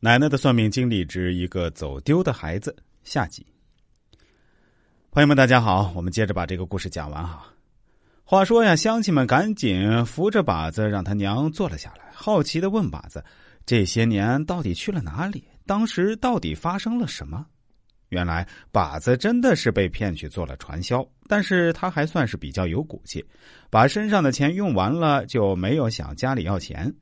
奶奶的算命经历之一个走丢的孩子下集。朋友们，大家好，我们接着把这个故事讲完哈。话说呀，乡亲们赶紧扶着把子，让他娘坐了下来，好奇的问把子：这些年到底去了哪里？当时到底发生了什么？原来把子真的是被骗去做了传销，但是他还算是比较有骨气，把身上的钱用完了，就没有想家里要钱。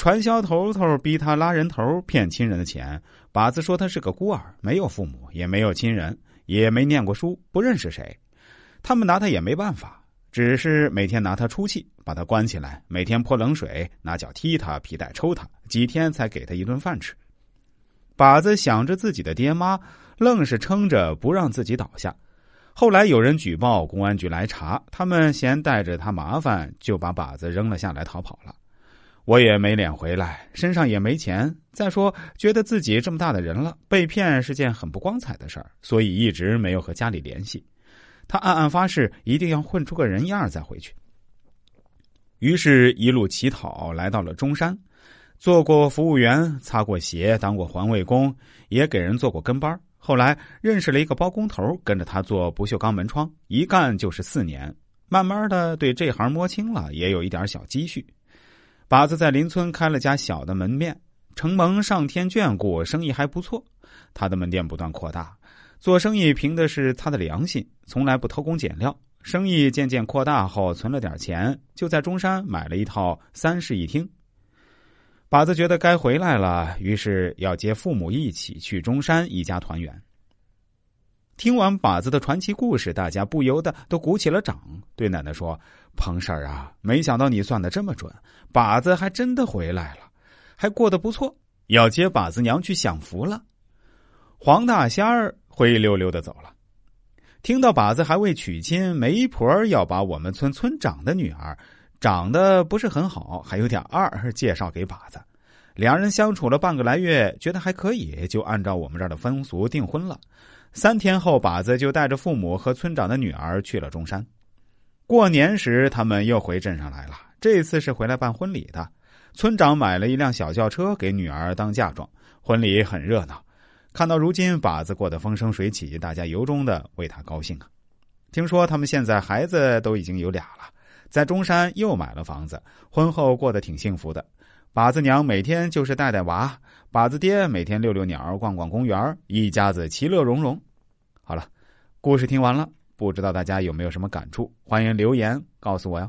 传销头头逼他拉人头骗亲人的钱，靶子说他是个孤儿，没有父母，也没有亲人，也没念过书，不认识谁。他们拿他也没办法，只是每天拿他出气，把他关起来，每天泼冷水，拿脚踢他，皮带抽他，几天才给他一顿饭吃。靶子想着自己的爹妈，愣是撑着不让自己倒下。后来有人举报，公安局来查，他们嫌带着他麻烦，就把靶子扔了下来，逃跑了。我也没脸回来，身上也没钱。再说，觉得自己这么大的人了，被骗是件很不光彩的事儿，所以一直没有和家里联系。他暗暗发誓，一定要混出个人样儿再回去。于是，一路乞讨来到了中山，做过服务员，擦过鞋，当过环卫工，也给人做过跟班儿。后来认识了一个包工头，跟着他做不锈钢门窗，一干就是四年。慢慢的，对这行摸清了，也有一点小积蓄。把子在邻村开了家小的门面，承蒙上天眷顾，生意还不错。他的门店不断扩大，做生意凭的是他的良心，从来不偷工减料。生意渐渐扩大后，存了点钱，就在中山买了一套三室一厅。把子觉得该回来了，于是要接父母一起去中山，一家团圆。听完把子的传奇故事，大家不由得都鼓起了掌，对奶奶说：“彭婶儿啊，没想到你算的这么准，把子还真的回来了，还过得不错，要接把子娘去享福了。”黄大仙儿灰溜溜的走了。听到把子还未娶亲，媒婆要把我们村村长的女儿，长得不是很好，还有点二，介绍给把子。两人相处了半个来月，觉得还可以，就按照我们这儿的风俗订婚了。三天后，把子就带着父母和村长的女儿去了中山。过年时，他们又回镇上来了。这次是回来办婚礼的。村长买了一辆小轿车给女儿当嫁妆，婚礼很热闹。看到如今把子过得风生水起，大家由衷的为他高兴啊！听说他们现在孩子都已经有俩了，在中山又买了房子，婚后过得挺幸福的。靶子娘每天就是带带娃，靶子爹每天遛遛鸟、逛逛公园，一家子其乐融融。好了，故事听完了，不知道大家有没有什么感触？欢迎留言告诉我哟。